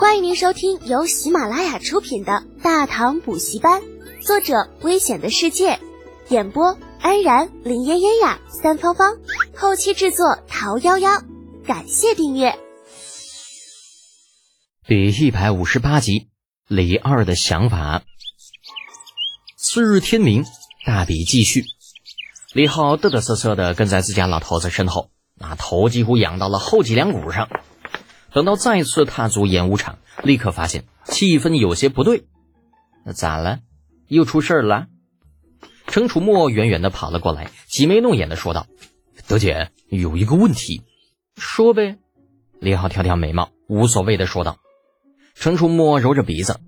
欢迎您收听由喜马拉雅出品的《大唐补习班》，作者：危险的世界，演播：安然、林嫣嫣呀、三芳芳，后期制作：桃夭夭。感谢订阅。第一百五十八集，李二的想法。次日天明，大比继续。李浩嘚嘚瑟瑟的跟在自家老头子身后，那头几乎仰到了后脊梁骨上。等到再次踏足演武场，立刻发现气氛有些不对。那咋了？又出事儿了？程楚墨远远的跑了过来，挤眉弄眼的说道：“德姐，有一个问题。”说呗。李浩挑挑眉毛，无所谓的说道。程楚墨揉着鼻子，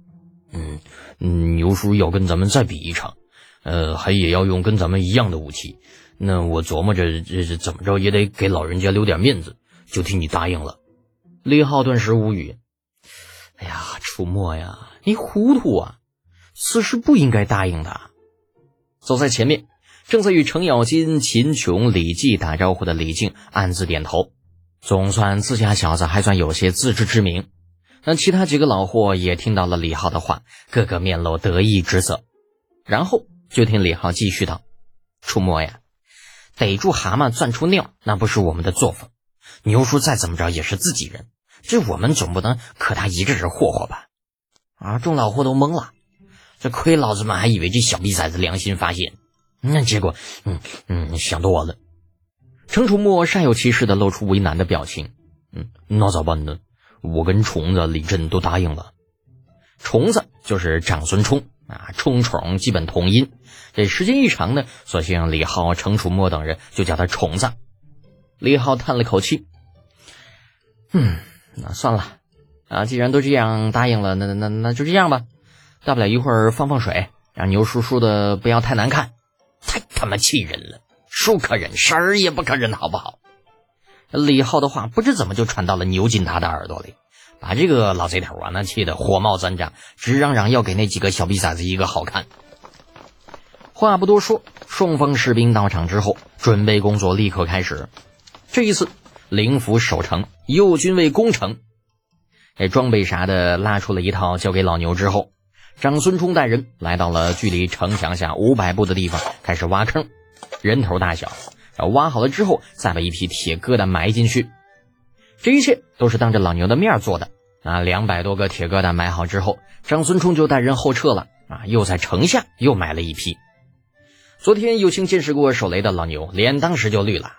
嗯，嗯牛叔要跟咱们再比一场。呃，还也要用跟咱们一样的武器，那我琢磨着，这这怎么着也得给老人家留点面子，就替你答应了。李浩顿时无语。哎呀，楚墨呀，你糊涂啊！此事不应该答应的。走在前面，正在与程咬金、秦琼、李记打招呼的李靖暗自点头，总算自家小子还算有些自知之明。那其他几个老货也听到了李浩的话，个个面露得意之色，然后。就听李浩继续道：“出没呀，逮住蛤蟆钻出尿，那不是我们的作风。牛叔再怎么着也是自己人，这我们总不能可他一个人霍霍吧？”啊，众老货都懵了，这亏老子们还以为这小逼崽子良心发现，那结果，嗯嗯，想多了。程楚墨煞有其事的露出为难的表情，嗯，那咋办呢？我跟虫子、李振都答应了。虫子就是长孙冲。啊，冲虫基本同音，这时间一长呢，索性李浩、程楚墨等人就叫他虫子。李浩叹了口气，嗯，那算了，啊，既然都这样答应了，那那那就这样吧，大不了一会儿放放水，让牛叔叔的不要太难看，太他妈气人了，叔可忍，婶儿也不可忍，好不好？李浩的话不知怎么就传到了牛金达的耳朵里。把这个老贼头啊，那气得火冒三丈，直嚷嚷要给那几个小逼崽子一个好看。话不多说，双方士兵到场之后，准备工作立刻开始。这一次，灵府守城，右军卫攻城。这装备啥的拉出了一套，交给老牛之后，长孙冲带人来到了距离城墙下五百步的地方，开始挖坑，人头大小。挖好了之后，再把一批铁疙瘩埋进去。这一切都是当着老牛的面做的。那两百多个铁疙瘩埋好之后，长孙冲就带人后撤了。啊，又在城下又埋了一批。昨天有幸见识过手雷的老牛，脸当时就绿了。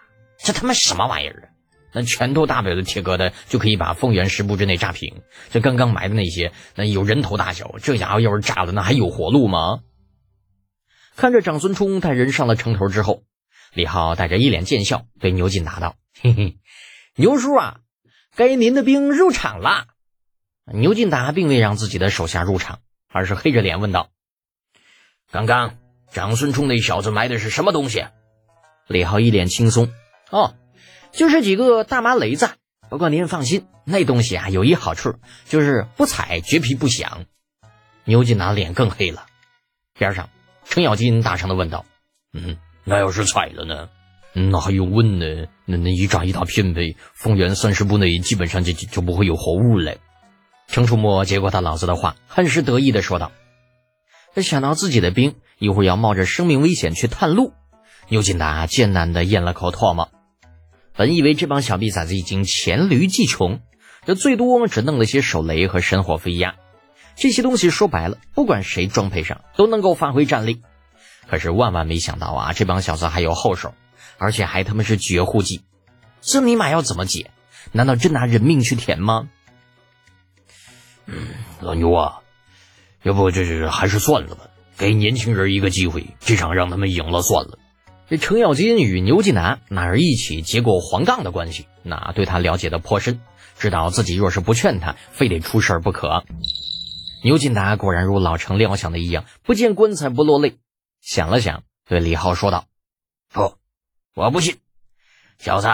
这他妈什么玩意儿啊？那拳头大不了的铁疙瘩就可以把方圆十步之内炸平。这刚刚埋的那些，那有人头大小，这家伙要是炸了，那还有活路吗？看着长孙冲带人上了城头之后，李浩带着一脸贱笑对牛进答道：“嘿嘿，牛叔啊。”该您的兵入场了。牛进达并未让自己的手下入场，而是黑着脸问道：“刚刚长孙冲那小子埋的是什么东西？”李浩一脸轻松：“哦，就是几个大麻雷子。不过您放心，那东西啊有一好处，就是不踩绝皮不响。”牛进达脸更黑了。边上，程咬金大声的问道：“嗯，那要是踩了呢？”那还用问呢？那那一炸一大片呗，方圆三十步内基本上就就不会有活物了。程楚墨接过他老子的话，很是得意的说道：“他想到自己的兵一会儿要冒着生命危险去探路，牛金达艰难的咽了口唾沫。本以为这帮小逼崽子已经黔驴技穷，这最多只弄了些手雷和神火飞鸦，这些东西说白了，不管谁装配上都能够发挥战力。可是万万没想到啊，这帮小子还有后手。”而且还他妈是绝户计，这尼玛要怎么解？难道真拿人命去填吗？嗯，老牛啊，要不这这还是算了吧，给年轻人一个机会，这场让他们赢了算了。这程咬金与牛继南那是一起结过黄杠的关系，那对他了解的颇深，知道自己若是不劝他，非得出事儿不可。牛进达果然如老程料想的一样，不见棺材不落泪。想了想，对李浩说道：“不。”我不信，小子，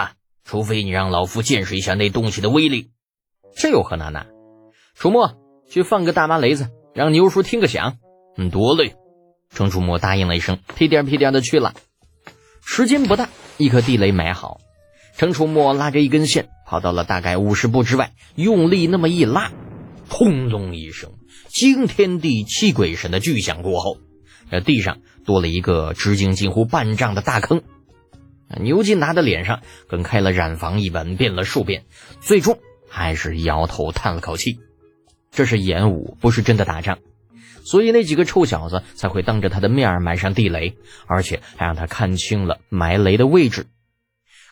除非你让老夫见识一下那东西的威力，这有何难呢？楚墨，去放个大麻雷子，让牛叔听个响。嗯，多累。程楚墨答应了一声，屁颠屁颠的去了。时间不大，一颗地雷埋好，程楚墨拉着一根线，跑到了大概五十步之外，用力那么一拉，轰隆一声，惊天地泣鬼神的巨响过后，这地上多了一个直径近乎半丈的大坑。牛金达的脸上跟开了染房一般变了数遍，最终还是摇头叹了口气。这是演武，不是真的打仗，所以那几个臭小子才会当着他的面埋上地雷，而且还让他看清了埋雷的位置。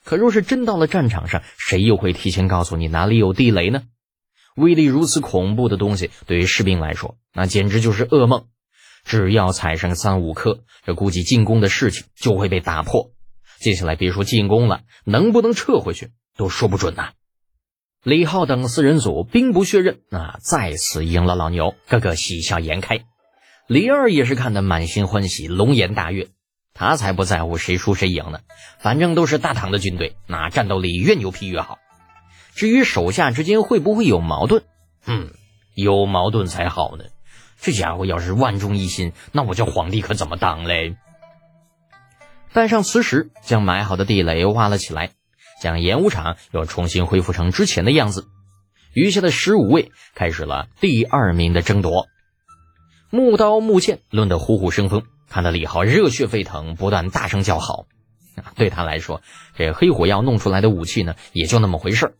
可若是真到了战场上，谁又会提前告诉你哪里有地雷呢？威力如此恐怖的东西，对于士兵来说，那简直就是噩梦。只要踩上三五颗，这估计进攻的事情就会被打破。接下来别说进攻了，能不能撤回去都说不准呐。李浩等四人组兵不血刃，啊，再次赢了老牛，个个喜笑颜开。李二也是看得满心欢喜，龙颜大悦。他才不在乎谁输谁赢呢，反正都是大唐的军队，那战斗力越牛皮越好。至于手下之间会不会有矛盾，嗯，有矛盾才好呢。这家伙要是万众一心，那我这皇帝可怎么当嘞？带上磁石，将埋好的地雷挖了起来，将演武场又重新恢复成之前的样子。余下的十五位开始了第二名的争夺，木刀木剑抡得虎虎生风，看得李浩热血沸腾，不断大声叫好。对他来说，这黑火药弄出来的武器呢，也就那么回事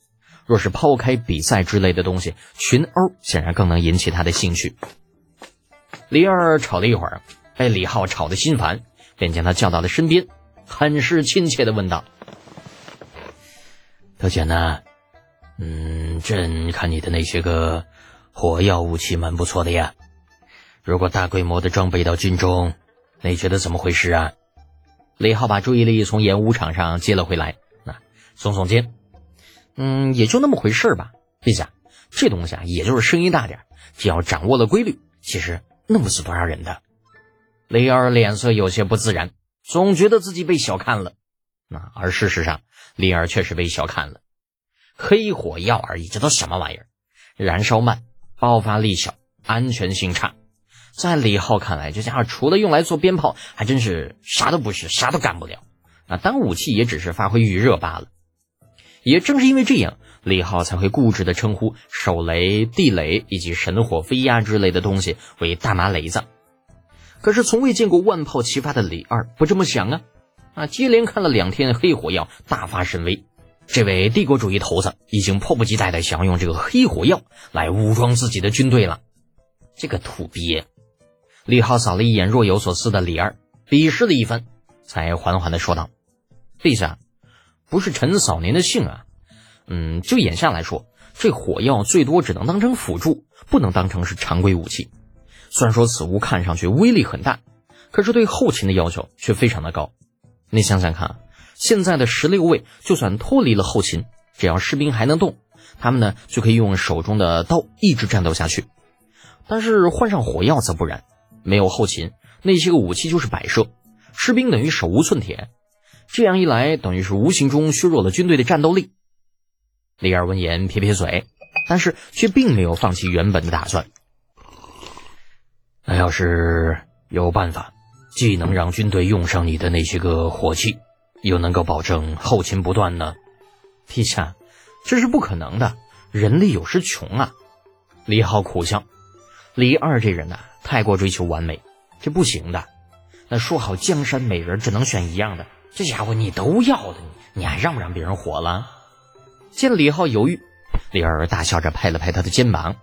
若是抛开比赛之类的东西，群殴显然更能引起他的兴趣。李二吵了一会儿，被李浩吵得心烦。便将他叫到了身边，很是亲切的问道：“特简呢？嗯，朕看你的那些个火药武器蛮不错的呀。如果大规模的装备到军中，你觉得怎么回事啊？”李浩把注意力从演武场上接了回来，啊，耸耸肩：“嗯，也就那么回事吧，陛下。这东西啊，也就是声音大点，只要掌握了规律，其实弄不死多少人的。”雷儿脸色有些不自然，总觉得自己被小看了。那而事实上，李二确实被小看了。黑火药而已，这都什么玩意儿？燃烧慢，爆发力小，安全性差。在李浩看来，这家伙除了用来做鞭炮，还真是啥都不是，啥都干不了。那当武器也只是发挥余热罢了。也正是因为这样，李浩才会固执地称呼手雷、地雷以及神火飞鸦之类的东西为大麻雷子。可是从未见过万炮齐发的李二不这么想啊！啊，接连看了两天黑火药，大发神威。这位帝国主义头子已经迫不及待的想用这个黑火药来武装自己的军队了。这个土鳖！李浩扫了一眼若有所思的李二，鄙视了一番，才缓缓的说道：“陛下，不是臣扫您的兴啊。嗯，就眼下来说，这火药最多只能当成辅助，不能当成是常规武器。”虽然说此物看上去威力很大，可是对后勤的要求却非常的高。你想想看，现在的十六位就算脱离了后勤，只要士兵还能动，他们呢就可以用手中的刀一直战斗下去。但是换上火药则不然，没有后勤，那些个武器就是摆设，士兵等于手无寸铁。这样一来，等于是无形中削弱了军队的战斗力。李二闻言撇撇嘴，但是却并没有放弃原本的打算。那要是有办法，既能让军队用上你的那些个火器，又能够保证后勤不断呢？陛下，这是不可能的，人力有时穷啊！李浩苦笑。李二这人呐，太过追求完美，这不行的。那说好江山美人只能选一样的，这家伙你都要了，你还让不让别人活了？见李浩犹豫，李二大笑着拍了拍他的肩膀：“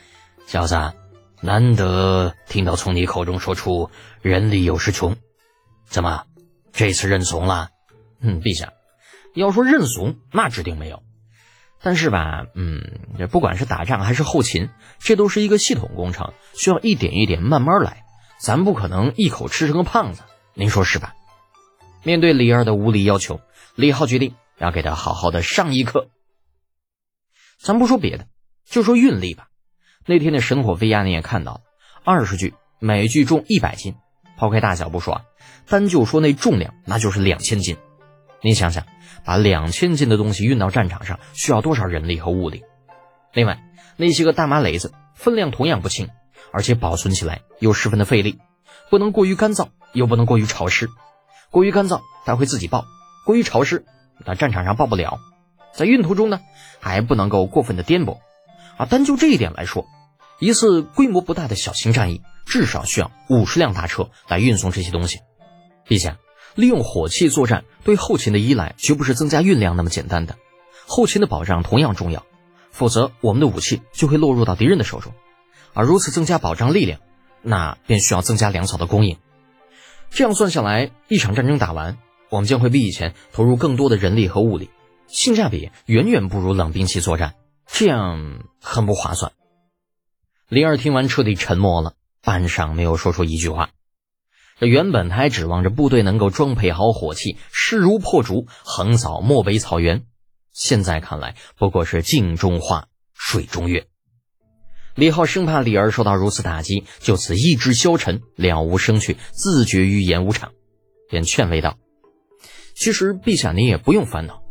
小子。”难得听到从你口中说出“人力有时穷”，怎么这次认怂了？嗯，陛下，要说认怂，那指定没有。但是吧，嗯，这不管是打仗还是后勤，这都是一个系统工程，需要一点一点慢慢来，咱不可能一口吃成个胖子。您说是吧？面对李二的无理要求，李浩决定要给他好好的上一课。咱不说别的，就说运力吧。那天的神火飞鸦你也看到了，二十具，每具重一百斤，抛开大小不说，单就说那重量，那就是两千斤。你想想，把两千斤的东西运到战场上，需要多少人力和物力？另外，那些个大麻雷子分量同样不轻，而且保存起来又十分的费力，不能过于干燥，又不能过于潮湿。过于干燥，它会自己爆；过于潮湿，那战场上爆不了。在运途中呢，还不能够过分的颠簸。啊，单就这一点来说，一次规模不大的小型战役，至少需要五十辆大车来运送这些东西。陛下，利用火器作战对后勤的依赖，绝不是增加运量那么简单的。后勤的保障同样重要，否则我们的武器就会落入到敌人的手中。而如此增加保障力量，那便需要增加粮草的供应。这样算下来，一场战争打完，我们将会比以前投入更多的人力和物力，性价比远远不如冷兵器作战，这样很不划算。李二听完彻底沉默了，半晌没有说出一句话。这原本他还指望着部队能够装配好火器，势如破竹，横扫漠北草原，现在看来不过是镜中花，水中月。李浩生怕李儿受到如此打击，就此意志消沉，了无生趣，自绝于演武场，便劝慰道：“其实陛下您也不用烦恼。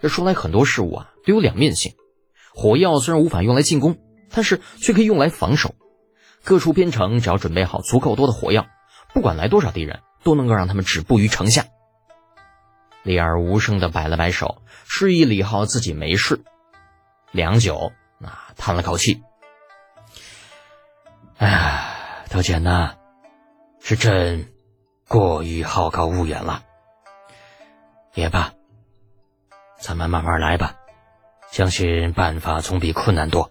这说来很多事物啊都有两面性。火药虽然无法用来进攻，但是却可以用来防守。各处边城只要准备好足够多的火药，不管来多少敌人，都能够让他们止步于城下。”李二无声的摆了摆手，示意李浩自己没事。良久，啊，叹了口气。哎，德简呐，是朕过于好高骛远了。也罢，咱们慢慢来吧，相信办法总比困难多，